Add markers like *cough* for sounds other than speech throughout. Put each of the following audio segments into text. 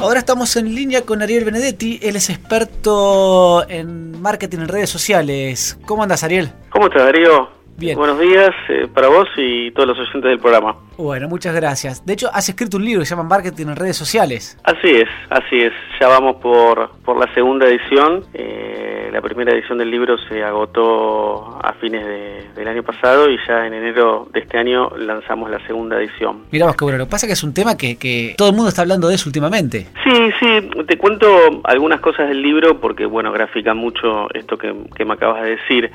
Ahora estamos en línea con Ariel Benedetti, él es experto en marketing en redes sociales. ¿Cómo andas, Ariel? ¿Cómo estás, Darío? Bien. Buenos días eh, para vos y todos los oyentes del programa. Bueno, muchas gracias. De hecho, has escrito un libro que se llama Marketing en redes sociales. Así es, así es. Ya vamos por, por la segunda edición. Eh, la primera edición del libro se agotó a fines de- del año pasado y ya en enero de este año lanzamos la segunda edición. Bueno. Lo que pasa es que es un tema que, que todo el mundo está hablando de eso últimamente. Sí, sí, te cuento algunas cosas del libro porque, bueno, grafica mucho esto que, que me acabas de decir.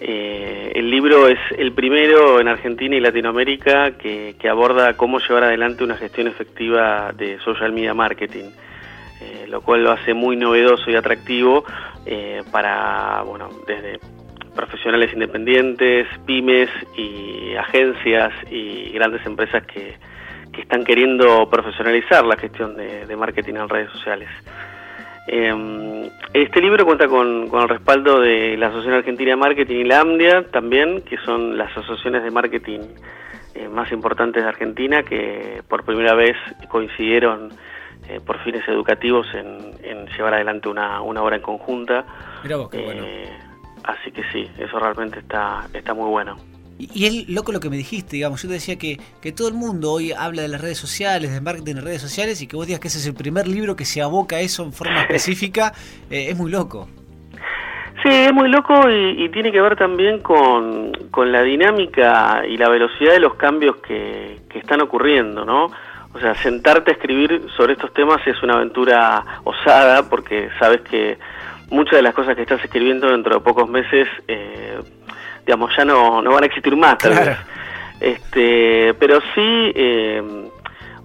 Eh, el libro es el primero en Argentina y Latinoamérica que, aborda cómo llevar adelante una gestión efectiva de social media marketing, eh, lo cual lo hace muy novedoso y atractivo eh, para, bueno, desde profesionales independientes, pymes y agencias y grandes empresas que, que están queriendo profesionalizar la gestión de, de marketing en redes sociales. Eh, este libro cuenta con, con el respaldo de la Asociación Argentina de Marketing y la AMDIA también, que son las asociaciones de marketing eh, más importantes de Argentina, que por primera vez coincidieron eh, por fines educativos en, en llevar adelante una, una obra en conjunta. Mirá vos qué bueno. Eh, así que sí, eso realmente está, está muy bueno. Y, es loco lo que me dijiste, digamos. Yo te decía que, que todo el mundo hoy habla de las redes sociales, de marketing en redes sociales, y que vos digas que ese es el primer libro que se aboca a eso en forma específica, eh, es muy loco. Sí, es muy loco y, y tiene que ver también con, con la dinámica y la velocidad de los cambios que, que están ocurriendo, ¿no? O sea, sentarte a escribir sobre estos temas es una aventura osada porque sabes que muchas de las cosas que estás escribiendo dentro de pocos meses, eh, digamos, ya no, no van a existir más, tal Claro. vez. Este, pero sí, eh,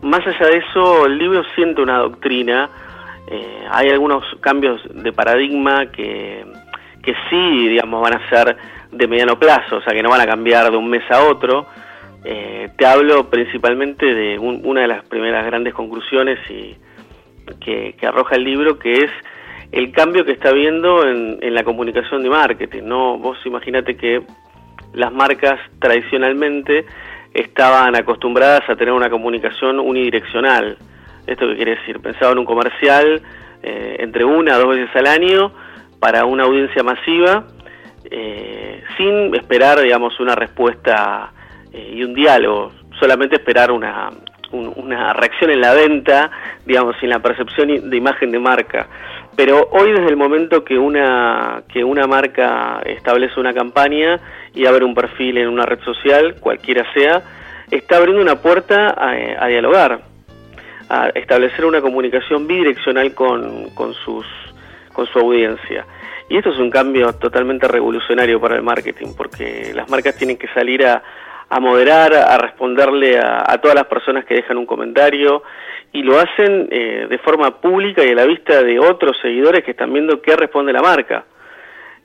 más allá de eso, el libro siente una doctrina. eh, hay algunos cambios de paradigma que, que sí, digamos, van a ser de mediano plazo, o sea, que no van a cambiar de un mes a otro. Eh, te hablo principalmente de un- una de las primeras grandes conclusiones y que, que arroja el libro, que es el cambio que está habiendo en, en la comunicación de marketing. ¿no? Vos imagínate que las marcas tradicionalmente estaban acostumbradas a tener una comunicación unidireccional. ¿Esto qué quiere decir? Pensaba en un comercial eh, entre una a dos veces al año para una audiencia masiva, eh, sin esperar, digamos, una respuesta eh, y un diálogo, solamente esperar una, un- una reacción en la venta, digamos, sin la percepción de imagen de marca. Pero hoy desde el momento que una, que una marca establece una campaña y abre un perfil en una red social, cualquiera sea, está abriendo una puerta a, a dialogar, a establecer una comunicación bidireccional con, con, sus, con su audiencia. Y esto es un cambio totalmente revolucionario para el marketing, porque las marcas tienen que salir a, a moderar, a responderle a, a todas las personas que dejan un comentario, y lo hacen eh, de forma pública y a la vista de otros seguidores que están viendo qué responde la marca.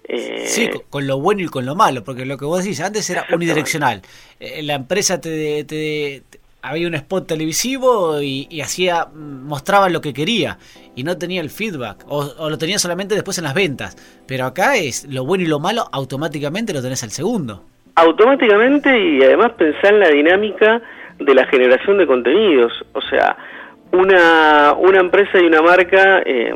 Eh, Sí, con, lo bueno y con lo malo, porque lo que vos decís antes era unidireccional. Eh, la empresa te, te- te- había un spot televisivo y, y hacía mm, mostraba lo que quería y no tenía el feedback o, o lo tenía solamente después en las ventas. Pero acá es lo bueno y lo malo automáticamente lo tenés al segundo. Automáticamente y además pensar en la dinámica de la generación de contenidos. O sea, una, una empresa y una marca eh,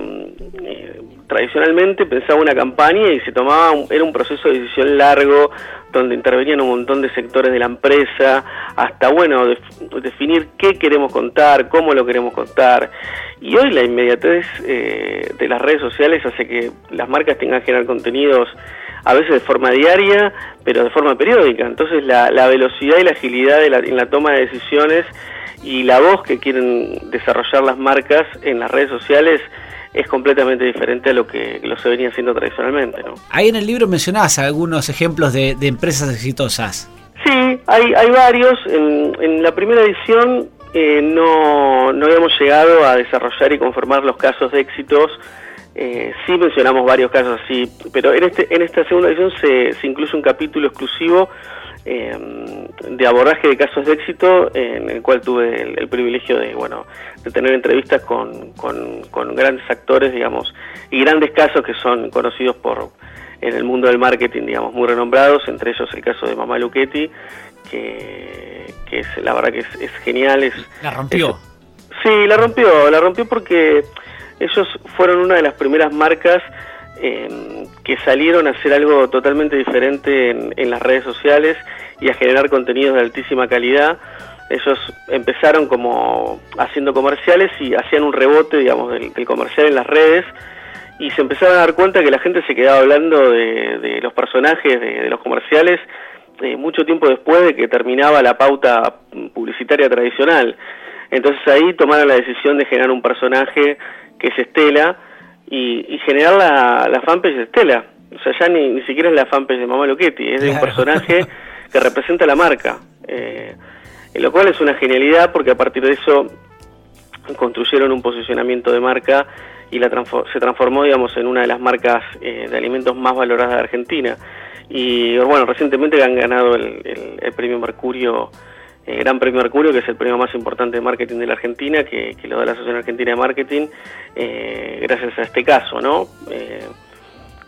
eh, tradicionalmente pensaba una campaña y se tomaba, un- era un proceso de decisión largo donde intervenían un montón de sectores de la empresa, hasta bueno, def- definir qué queremos contar, cómo lo queremos contar. Y hoy la inmediatez eh, de las redes sociales hace que las marcas tengan que generar contenidos a veces de forma diaria, pero de forma periódica. Entonces la, la velocidad y la agilidad de la- en la toma de decisiones y la voz que quieren desarrollar las marcas en las redes sociales es completamente diferente a lo que lo se venía haciendo tradicionalmente, ¿no? Ahí en el libro mencionás algunos ejemplos de, de empresas exitosas. Sí, hay, hay varios. En, en la primera edición eh, no, no habíamos llegado a desarrollar y conformar los casos de éxitos. Eh, sí mencionamos varios casos así, pero en, este, en esta segunda edición se, se incluye un capítulo exclusivo eh, de abordaje de casos de éxito en el cual tuve el, el privilegio de bueno de tener entrevistas con, con, con grandes actores digamos y grandes casos que son conocidos por en el mundo del marketing digamos muy renombrados entre ellos el caso de Mamá Luchetti que, que es la verdad que es, es genial es La rompió. es- Sí, la rompió, la rompió porque ellos fueron una de las primeras marcas eh, que salieron a hacer algo totalmente diferente en, las redes sociales y a generar contenidos de altísima calidad. Ellos empezaron como haciendo comerciales y hacían un rebote, digamos, del, comercial en las redes y se empezaron a dar cuenta que la gente se quedaba hablando de, los personajes de, los comerciales eh, mucho tiempo después de que terminaba la pauta publicitaria tradicional. Entonces ahí tomaron la decisión de generar un personaje que es Estela y, generar la, la, fanpage de Estela. O sea, ya ni, ni siquiera es la fanpage de Mamá Loquetti, es de un personaje que representa la marca. Eh, lo cual es una genialidad porque a partir de eso construyeron un posicionamiento de marca y la se transformó, digamos, en una de las marcas eh, de alimentos más valoradas de Argentina. Y bueno, recientemente han ganado el, el premio Mercurio eh, Gran Premio Mercurio, que es el premio más importante de marketing de la Argentina, que, lo da la Asociación Argentina de Marketing, eh, gracias a este caso, ¿no? Eh,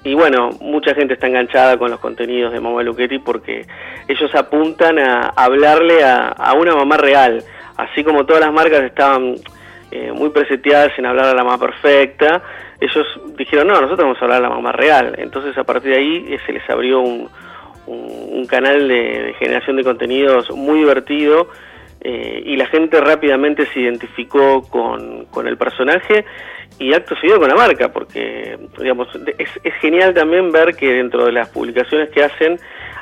y bueno, mucha gente está enganchada con los contenidos de Mamá Luchetti porque ellos apuntan a, hablarle a, una mamá real, así como todas las marcas estaban muy preseteadas en hablar a la mamá perfecta, ellos dijeron, no, nosotros vamos a hablar a la mamá real. Entonces a partir de ahí se les abrió un, un, canal de, generación de contenidos muy divertido eh, y la gente rápidamente se identificó con, el personaje y acto seguido con la marca, porque digamos es, genial también ver que dentro de las publicaciones que hacen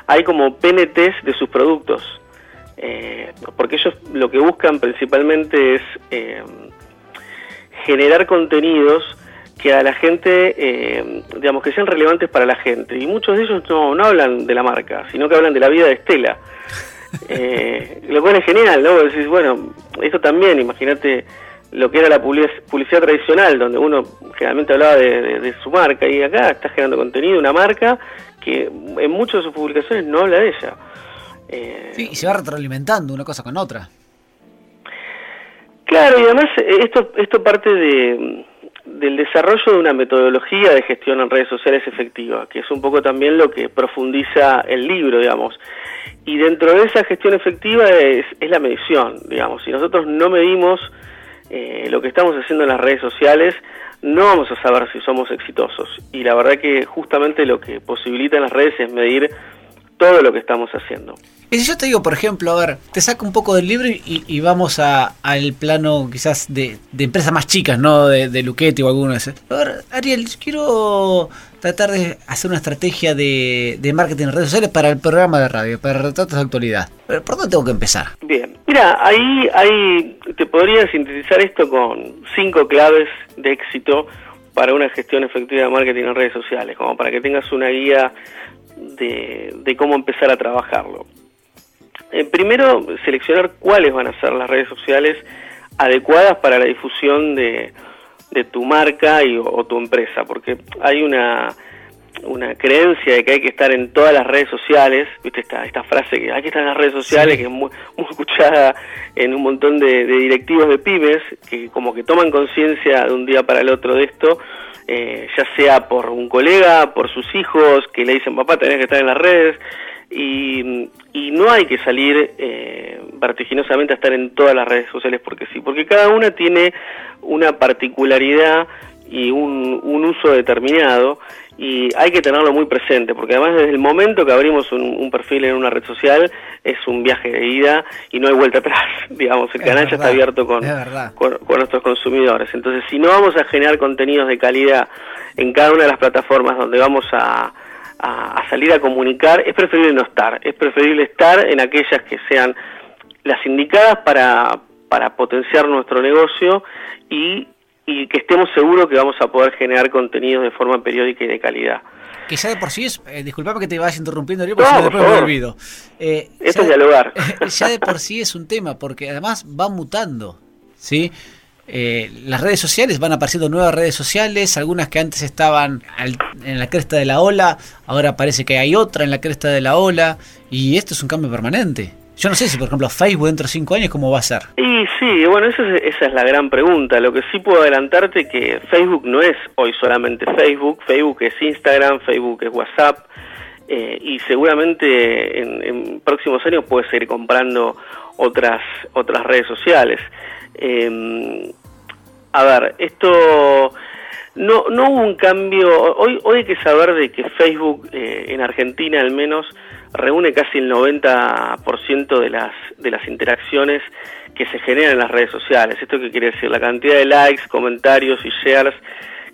hay como PNTs de sus productos, eh, porque ellos lo que buscan principalmente es eh, generar contenidos que a la gente, eh, digamos, que sean relevantes para la gente. Y muchos de ellos no, no hablan de la marca, sino que hablan de la vida de Estela. *laughs* Eh, lo cual es genial, ¿no? Decís, bueno, esto también, imagínate lo que era la publicidad tradicional, donde uno generalmente hablaba de, su marca, y acá está generando contenido, una marca que en muchas de sus publicaciones no habla de ella. Eh, sí, y se va retroalimentando una cosa con otra. Claro, y además esto, esto parte de, del desarrollo de una metodología de gestión en redes sociales efectiva, que es un poco también lo que profundiza el libro, digamos. Y dentro de esa gestión efectiva es, la medición, digamos. Si nosotros no medimos eh, lo que estamos haciendo en las redes sociales, no vamos a saber si somos exitosos. Y la verdad que justamente lo que posibilita las redes es medir todo lo que estamos haciendo. Y si yo te digo, por ejemplo, a ver, te saco un poco del libro y, vamos al plano quizás de, empresas más chicas, ¿no? De, de Luchetti o alguno de esos. A ver, Ariel, quiero tratar de hacer una estrategia de, marketing en redes sociales para el programa de radio, para retratos de actualidad. ¿Por dónde tengo que empezar? Bien, mira, ahí, ahí te podría sintetizar esto con cinco claves de éxito para una gestión efectiva de marketing en redes sociales, como para que tengas una guía de, de cómo empezar a trabajarlo. Eh, primero, seleccionar cuáles van a ser las redes sociales adecuadas para la difusión de, tu marca y, o, tu empresa, porque hay una, una creencia de que hay que estar en todas las redes sociales, viste esta, esta frase que hay que estar en las redes sociales, que es muy, escuchada en un montón de, directivos de pymes, que como que toman conciencia de un día para el otro de esto, eh, ya sea por un colega, por sus hijos, que le dicen papá tenés que estar en las redes, y, no hay que salir eh, vertiginosamente a estar en todas las redes sociales porque sí, porque cada una tiene una particularidad y un, uso determinado y hay que tenerlo muy presente porque además desde el momento que abrimos un, perfil en una red social es un viaje de ida y no hay vuelta atrás, *laughs* digamos, el canal ya está abierto con, con, nuestros consumidores. Entonces, si no vamos a generar contenidos de calidad en cada una de las plataformas donde vamos a, a, salir a comunicar, es preferible no estar, es preferible estar en aquellas que sean las indicadas para, para potenciar nuestro negocio y, y que estemos seguros que vamos a poder generar contenidos de forma periódica y de calidad. Que ya de por sí es, eh, disculpame que te vayas interrumpiendo, porque no, después me olvido. Eh, Esto es dialogar. *laughs* Ya de por sí es un tema, porque además va mutando, ¿sí? Eh, las redes sociales, van apareciendo nuevas redes sociales, algunas que antes estaban en la cresta de la ola, ahora parece que hay otra en la cresta de la ola, y esto es un cambio permanente. Yo no sé si, por ejemplo, Facebook dentro de cinco años, ¿cómo va a ser? Y sí, bueno, esa es, es la gran pregunta. Lo que sí puedo adelantarte que Facebook no es hoy solamente Facebook, Facebook es Instagram, Facebook es WhatsApp, eh, y seguramente en, en próximos años puedes seguir comprando otras, otras redes sociales. Em, a ver, esto no, no hubo un cambio. Hoy, hoy hay que saber de que Facebook, eh, en Argentina al menos, reúne casi el 90% de las, de las interacciones que se generan en las redes sociales. ¿Esto qué quiere decir? La cantidad de likes, comentarios y shares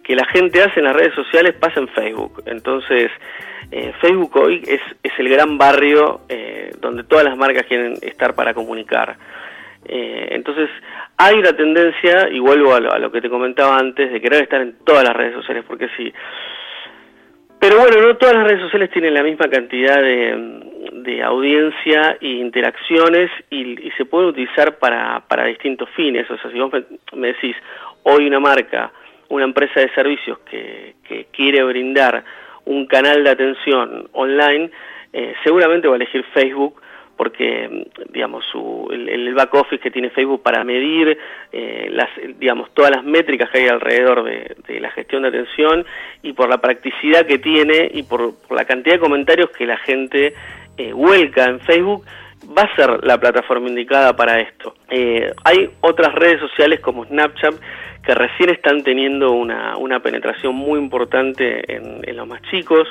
que la gente hace en las redes sociales pasa en Facebook. Entonces, eh, Facebook hoy es, es, el gran barrio eh, donde todas las marcas quieren estar para comunicar. Eh, entonces, hay una tendencia, y vuelvo a lo, que te comentaba antes, de querer estar en todas las redes sociales, porque sí. Pero bueno, no todas las redes sociales tienen la misma cantidad de, audiencia e interacciones y, se pueden utilizar para, para distintos fines. O sea, si vos me, decís, hoy una marca, una empresa de servicios que, que quiere brindar un canal de atención online, eh, seguramente va a elegir Facebook porque digamos su, el, back office que tiene Facebook para medir eh, las digamos todas las métricas que hay alrededor de, la gestión de atención y por la practicidad que tiene y por, la cantidad de comentarios que la gente eh, vuelca en Facebook va a ser la plataforma indicada para esto. Eh, hay otras redes sociales como Snapchat que recién están teniendo una, una penetración muy importante en, en los más chicos.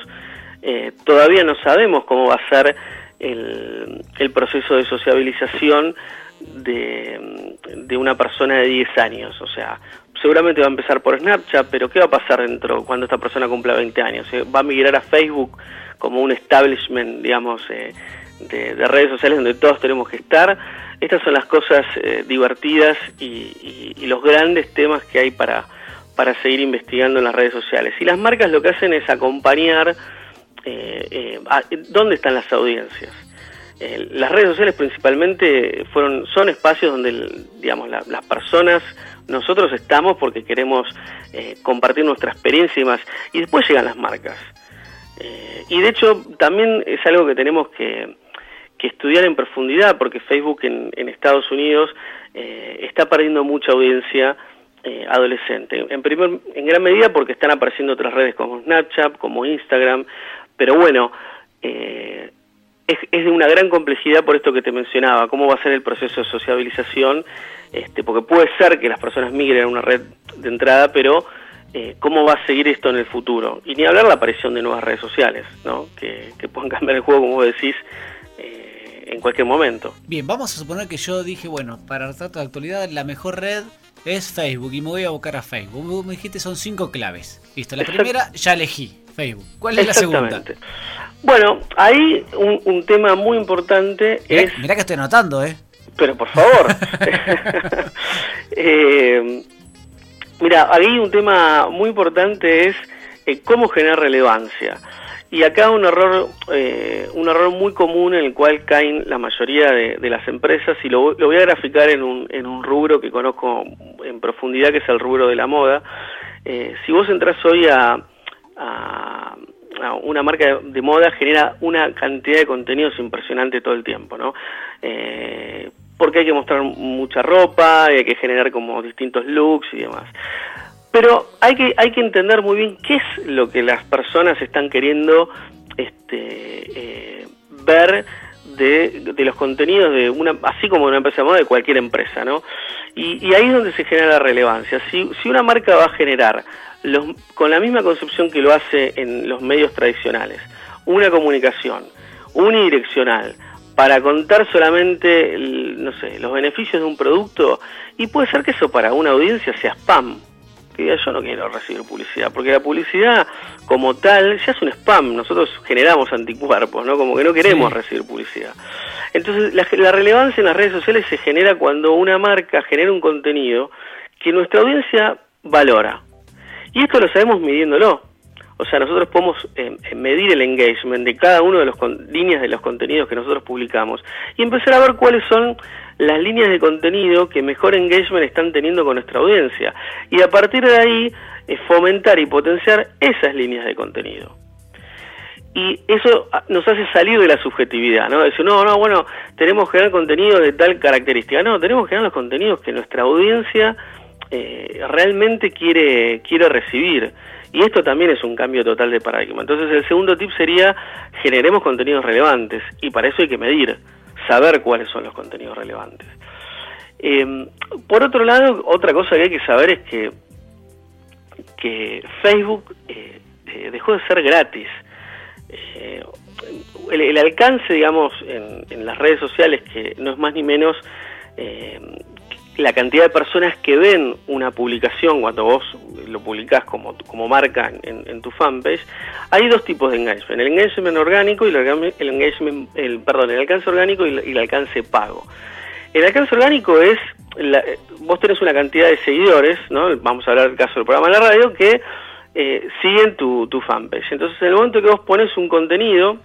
todavía no sabemos cómo va a ser el, proceso de sociabilización de, de, una persona de 10 años. O sea, seguramente va a empezar por Snapchat, pero ¿qué va a pasar dentro cuando esta persona cumpla 20 años? Eh, ¿Va a migrar a Facebook como un establishment, digamos, eh, de, redes sociales donde todos tenemos que estar? Estas son las cosas eh, divertidas y, y, los grandes temas que hay para, para seguir investigando en las redes sociales. Y las marcas lo que hacen es acompañar eh, eh ah, dónde están las audiencias. Eh, las redes sociales principalmente fueron son espacios donde digamos las personas nosotros estamos porque queremos eh, compartir nuestra experiencia y más y después llegan las marcas y de hecho también es algo que tenemos que, estudiar en profundidad porque Facebook en, Estados Unidos está perdiendo mucha audiencia adolescente. En, primer, en gran medida porque están apareciendo otras redes como Snapchat, como Instagram, pero bueno, eh, es, de una gran complejidad por esto que te mencionaba, cómo va a ser el proceso de sociabilización, este, porque puede ser que las personas migren a una red de entrada, pero eh, cómo va a seguir esto en el futuro. Y ni hablar la aparición de nuevas redes sociales, ¿no? que, que puedan *laughs* cambiar el juego, como vos decís, eh, en cualquier momento. Bien, vamos a suponer que yo dije, bueno, para el trato de actualidad, la mejor red es Facebook y me voy a buscar a Facebook. Vos me dijiste son cinco claves. Listo, la primera ya elegí. Facebook. ¿Cuál es la segunda? Bueno, ahí un, tema muy importante es... Mirá que estoy anotando, ¿eh? Pero por favor. *laughs* eh, mira, ahí un tema muy importante es eh, cómo generar relevancia. Y acá un error, eh, un error muy común en el cual caen la mayoría de, las empresas, y lo, voy a graficar en un, en un rubro que conozco en profundidad, que es el rubro de la moda. Eh, si vos entras hoy a, a, una marca de, moda genera una cantidad de contenidos impresionante todo el tiempo, ¿no? Eh, porque hay que mostrar mucha ropa, hay que generar como distintos looks y demás. Pero hay que, hay que entender muy bien qué es lo que las personas están queriendo este, eh, ver de, de, los contenidos de una, así como de una empresa de moda de cualquier empresa, ¿no? Y, y ahí es donde se genera la relevancia. Si, si una marca va a generar con la misma concepción que lo hace en los medios tradicionales. Una comunicación unidireccional para contar solamente, no sé, los beneficios de un producto y puede ser que eso para una audiencia sea spam. Que yo no quiero recibir publicidad, porque la publicidad como tal ya es un spam. Nosotros generamos anticuerpos, ¿no? Como que no queremos recibir publicidad. Entonces, la, relevancia en las redes sociales se genera cuando una marca genera un contenido que nuestra audiencia valora. Y esto lo sabemos midiéndolo. O sea, nosotros podemos eh, eh, medir el engagement de cada una de las líneas de los contenidos que nosotros publicamos y empezar a ver cuáles son las líneas de contenido que mejor engagement están teniendo con nuestra audiencia. Y a partir de ahí, eh, fomentar y potenciar esas líneas de contenido. Y eso ah, nos hace salir de la subjetividad, ¿no? Decir, no, no, bueno, tenemos que generar contenido de tal característica. No, tenemos que generar los contenidos que nuestra audiencia eh, realmente quiere, quiere recibir. Y esto también es un cambio total de paradigma. Entonces el segundo tip sería generemos contenidos relevantes y para eso hay que medir, saber cuáles son los contenidos relevantes. Em, por otro lado, otra cosa que hay que saber es que, que Facebook eh, eh, dejó de ser gratis. Eh, el, alcance, digamos, en, en, las redes sociales, que no es más ni menos la cantidad de personas que ven una publicación cuando vos lo publicás como, como marca en, tu fanpage, hay dos tipos de engagement, el engagement orgánico y el, engagement, el, perdón, el alcance orgánico y el, alcance pago. El alcance orgánico es, vos tenés una cantidad de seguidores, ¿no? vamos a hablar del caso del programa de la radio, que eh, siguen tu, tu fanpage. Entonces, en el momento que vos pones un contenido,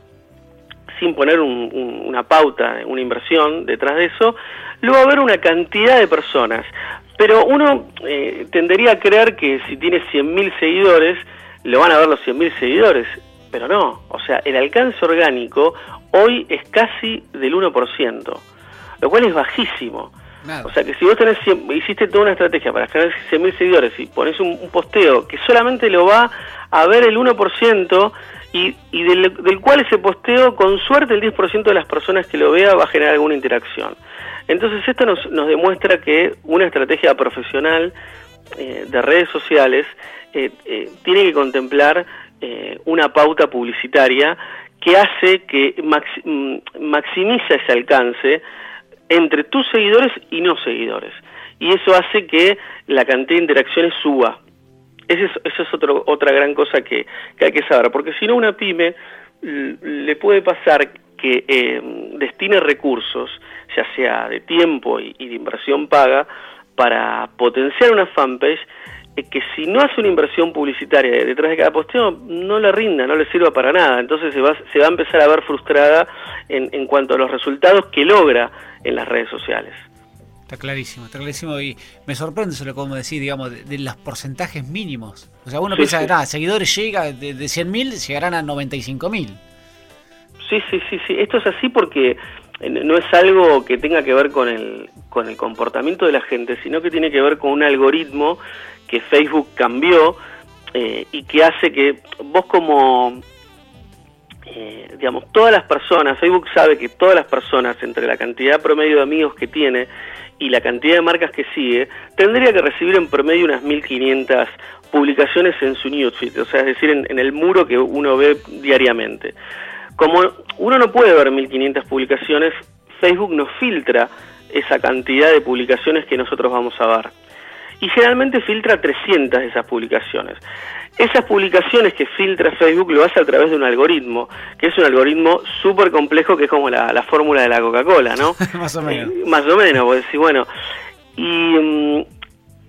sin poner una pauta, una inversión detrás de eso, luego va a haber una cantidad de personas. Pero uno eh, tendería a creer que si tiene 100.000 seguidores, lo van a ver los 100.000 seguidores, pero no. O sea, el alcance orgánico hoy es casi del 1%, lo cual es bajísimo. O sea que si vos tenés hiciste toda una estrategia para generar 100.000 seguidores y pones un, posteo que solamente lo va a ver el 1%, y, y del, cual ese posteo, con suerte, el 10% de las personas que lo vea va a generar alguna interacción. Entonces esto nos, nos demuestra que una estrategia profesional eh, de redes sociales eh, eh, tiene que contemplar una pauta publicitaria que hace que mm, maximiza ese alcance entre tus seguidores y no seguidores. Y eso hace que la cantidad de interacciones suba. Esa es, eso es otro, otra gran cosa que, hay que saber, porque si no una pyme le puede pasar que eh, destine recursos, ya sea de tiempo y, de inversión paga, para potenciar una fanpage que si no hace una inversión publicitaria detrás de cada posteo, no le rinda, no le sirva para nada. Entonces se va, se va a empezar a ver frustrada en, en cuanto a los resultados que logra en las redes sociales. Está clarísimo, está clarísimo y me sorprende eso lo como decir, digamos, de, los porcentajes mínimos. O sea, uno piensa, que seguidores llega de, de 100.000, llegarán a 95.000. Sí, sí, sí, sí. Esto es así porque eh, no es algo que tenga que ver con el, con el comportamiento de la gente, sino que tiene que ver con un algoritmo que Facebook cambió eh, y que hace que vos como, eh, digamos, todas las personas, Facebook sabe que todas las personas, entre la cantidad promedio de amigos que tiene y la cantidad de marcas que sigue, tendría que recibir en promedio unas 1500 publicaciones en su newsfeed, o sea, es decir, en, el muro que uno ve diariamente. Como uno no puede ver 1500 publicaciones, Facebook nos filtra esa cantidad de publicaciones que nosotros vamos a ver. Y generalmente filtra 300 de esas publicaciones. Esas publicaciones que filtra Facebook lo hace a través de un algoritmo, que es un algoritmo súper complejo que es como la, fórmula de la Coca-Cola, ¿no? *laughs* más o menos. Eh, más o menos, pues decir, bueno. Y, mm,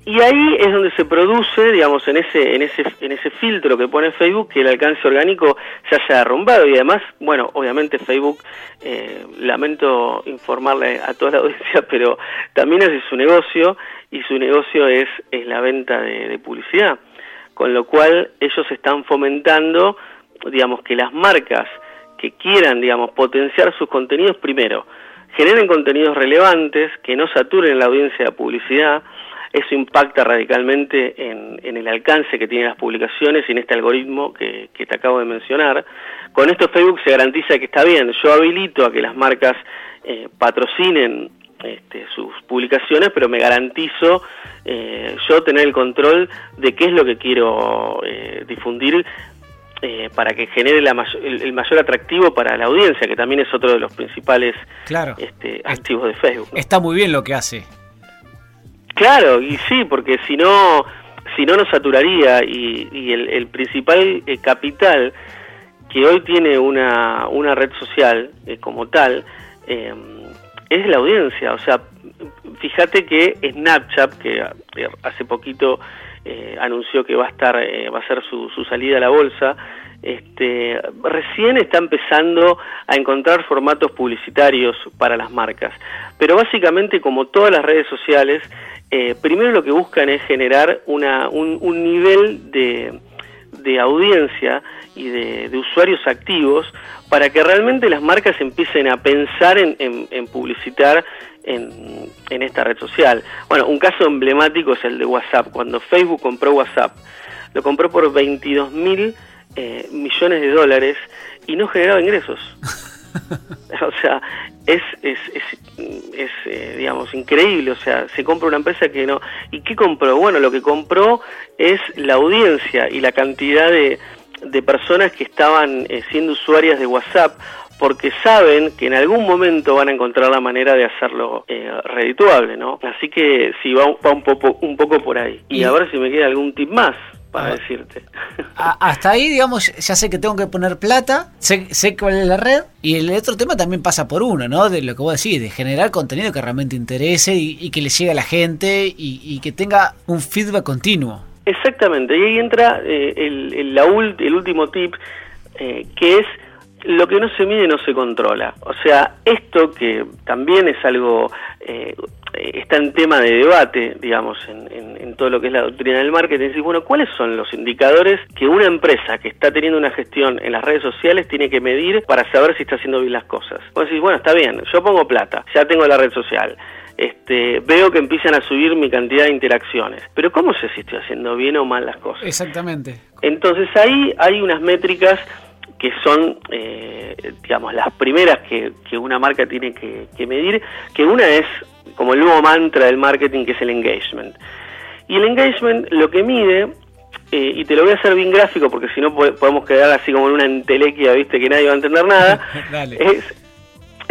y ahí es donde se produce, digamos, en ese, en ese, en ese filtro que pone Facebook, que el alcance orgánico se haya derrumbado. Y además, bueno, obviamente Facebook, eh, lamento informarle a toda la *laughs* audiencia, pero también hace su negocio, y su negocio es, es la venta de publicidad. Con lo cual ellos están fomentando, digamos, que las marcas que quieran, digamos, potenciar sus contenidos, primero, generen contenidos relevantes, que no saturen la audiencia de publicidad, eso impacta radicalmente en, el alcance que tienen las publicaciones y en este algoritmo que, te acabo de mencionar. Con esto Facebook se garantiza que está bien, yo habilito a que las marcas eh, patrocinen este, sus publicaciones, pero me garantizo eh, yo tener el control de qué es lo que quiero eh, difundir eh, para que genere el, mayor atractivo para la audiencia, que también es otro de los principales este, activos de Facebook. Está muy bien lo que hace. Claro, y sí, porque si no, si no nos saturaría y, el, principal capital que hoy tiene una, una red social como tal, es la audiencia. O sea, fíjate que Snapchat, que hace poquito eh, anunció que va a estar, eh, va a ser su, su, salida a la bolsa, este, recién está empezando a encontrar formatos publicitarios para las marcas. Pero básicamente, como todas las redes sociales, eh, primero lo que buscan es generar una, un, un nivel de, de audiencia y de, usuarios activos para que realmente las marcas empiecen a pensar en, publicitar en, esta red social. Bueno, un caso emblemático es el de WhatsApp. Cuando Facebook compró WhatsApp, lo compró por 22 mil eh, millones de dólares y no generaba ingresos. *laughs* o sea, es, es, es, eh, digamos, increíble. O sea, se compra una empresa que no... ¿Y qué compró? Bueno, lo que compró es la audiencia y la cantidad de, de personas que estaban eh, siendo usuarias de WhatsApp porque saben que en algún momento van a encontrar la manera de hacerlo eh, redituable, ¿no? Así que sí, va, un, poco, un poco por ahí. Y, a ver si me queda algún tip más para decirte. hasta ahí, digamos, ya sé que tengo que poner plata, sé, sé cuál es la red, y el otro tema también pasa por uno, ¿no? De lo que vos decís, de generar contenido que realmente interese y, que le llegue a la gente y, que tenga un feedback continuo. Exactamente, y ahí entra eh, el, el, el, último tip, eh, que es lo que no se mide no se controla. O sea, esto que también es algo, eh, está en tema de debate, digamos, en, todo lo que es la doctrina del marketing, decir, bueno, ¿cuáles son los indicadores que una empresa que está teniendo una gestión en las redes sociales tiene que medir para saber si está haciendo bien las cosas? Vos decís, bueno, está bien, yo pongo plata, ya tengo la red social. Este, veo que empiezan a subir mi cantidad de interacciones. Pero ¿cómo sé si estoy haciendo bien o mal las cosas? Exactamente. Entonces ahí hay unas métricas que son, eh, digamos, las primeras que, una marca tiene que, medir, que una es como el nuevo mantra del marketing, que es el engagement. Y el engagement lo que mide, eh, y te lo voy a hacer bien gráfico, porque si no podemos quedar así como en una entelequia, viste, que nadie va a entender nada, *laughs* es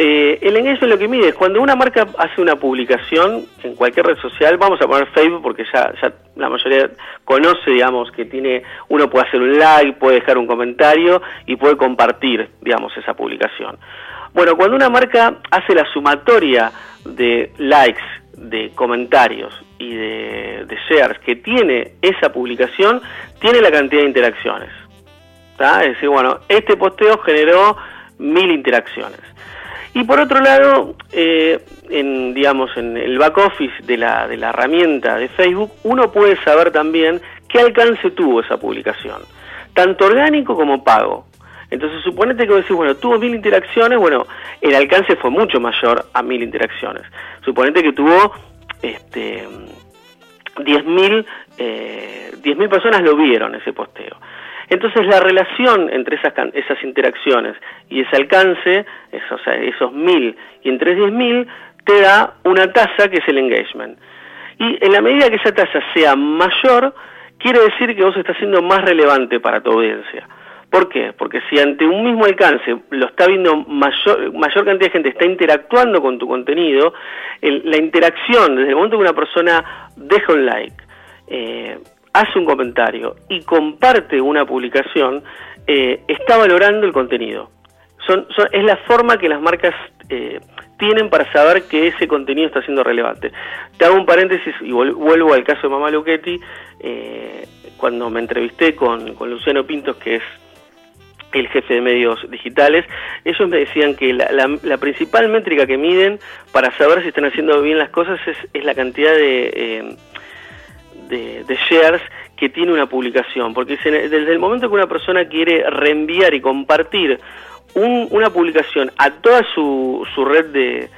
eh, el engagement lo que mide es cuando una marca hace una publicación en cualquier red social, vamos a poner Facebook porque ya, ya la mayoría conoce, digamos, que tiene, uno puede hacer un like, puede dejar un comentario y puede compartir, digamos, esa publicación. Bueno, cuando una marca hace la sumatoria de likes, de comentarios y de, shares que tiene esa publicación, tiene la cantidad de interacciones. Es decir, bueno, este posteo generó mil interacciones. Y por otro lado, eh, en, digamos, en el back office de la, de la herramienta de Facebook, uno puede saber también qué alcance tuvo esa publicación, tanto orgánico como pago. Entonces, suponete que vos decís, bueno, tuvo mil interacciones, bueno, el alcance fue mucho mayor a mil interacciones. Suponete que tuvo este, 10.000 eh, mil personas lo vieron ese posteo. Entonces la relación entre esas, interacciones y ese alcance, esos, mil y entre diez mil, te da una tasa que es el engagement. Y en la medida que esa tasa sea mayor, quiere decir que vos estás siendo más relevante para tu audiencia. ¿Por qué? Porque si ante un mismo alcance lo está viendo mayor, mayor cantidad de gente, está interactuando con tu contenido, la interacción, desde el momento que una persona deja un like, eh, hace un comentario y comparte una publicación, eh, está valorando el contenido. Son, es la forma que las marcas eh, tienen para saber que ese contenido está siendo relevante. Te hago un paréntesis y vuelvo al caso de Mamá Luchetti. Eh, cuando me entrevisté con, Luciano Pintos, que es el jefe de medios digitales, ellos me decían que la, principal métrica que miden para saber si están haciendo bien las cosas es, es la cantidad de de, shares que tiene una publicación, porque desde el momento que una persona quiere reenviar y compartir una publicación a toda su, su red de,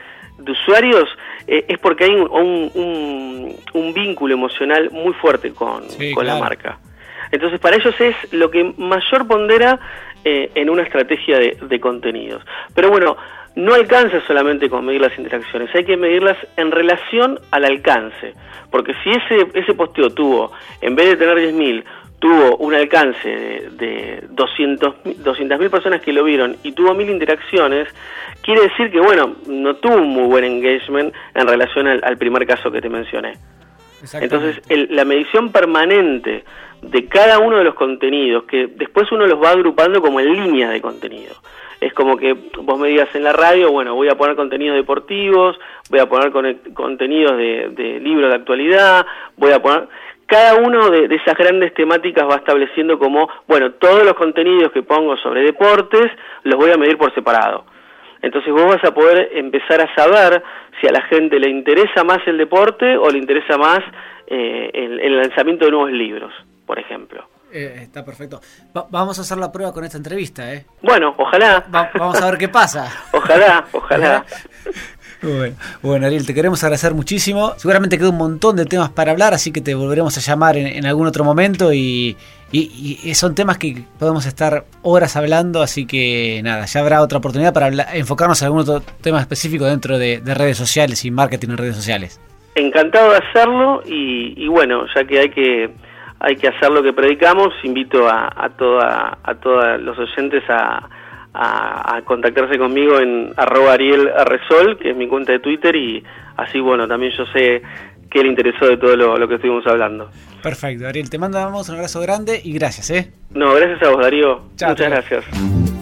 usuarios, eh, es porque hay un, un, vínculo emocional muy fuerte con, con la marca. Entonces, para ellos es lo que mayor pondera eh, en una estrategia de, de contenidos. Pero bueno, no alcanza solamente con medir las interacciones, hay que medirlas en relación al alcance. Porque si ese, ese posteo tuvo, en vez de tener 10.000, tuvo un alcance de, de 200.000 personas que lo vieron y tuvo 1.000 interacciones, quiere decir que, bueno, no tuvo un muy buen engagement en relación al, primer caso que te mencioné. Entonces, la medición permanente de cada uno de los contenidos, que después uno los va agrupando como en líneas de contenido es como que vos me digas en la radio, bueno, voy a poner contenidos deportivos, voy a poner contenidos de, libros de actualidad, voy a poner... Cada uno de, esas grandes temáticas va estableciendo como, bueno, todos los contenidos que pongo sobre deportes los voy a medir por separado. Entonces vos vas a poder empezar a saber si a la gente le interesa más el deporte o le interesa más eh, el lanzamiento de nuevos libros, por ejemplo. Eh, está perfecto. vamos a hacer la prueba con esta entrevista, ¿eh? Bueno, ojalá. vamos a ver qué pasa. ojalá, *laughs* ojalá. Bueno, Ariel, te queremos agradecer muchísimo. Seguramente quedó un montón de temas para hablar, así que te volveremos a llamar en, algún otro momento y, son temas que podemos estar horas hablando, así que nada, ya habrá otra oportunidad para enfocarnos en algún otro tema específico dentro de, redes sociales y marketing en redes sociales. Encantado de hacerlo y, bueno, ya que hay que hay que hacer lo que predicamos, invito a, a, toda, a todos los oyentes a a, contactarse conmigo en arroba Ariel Arresol, que es mi cuenta de Twitter, y así, bueno, también yo sé que le interesó de todo lo, que estuvimos hablando. Perfecto, Ariel, te mandamos un abrazo grande y gracias, ¿eh? No, gracias a vos, Darío. Muchas gracias.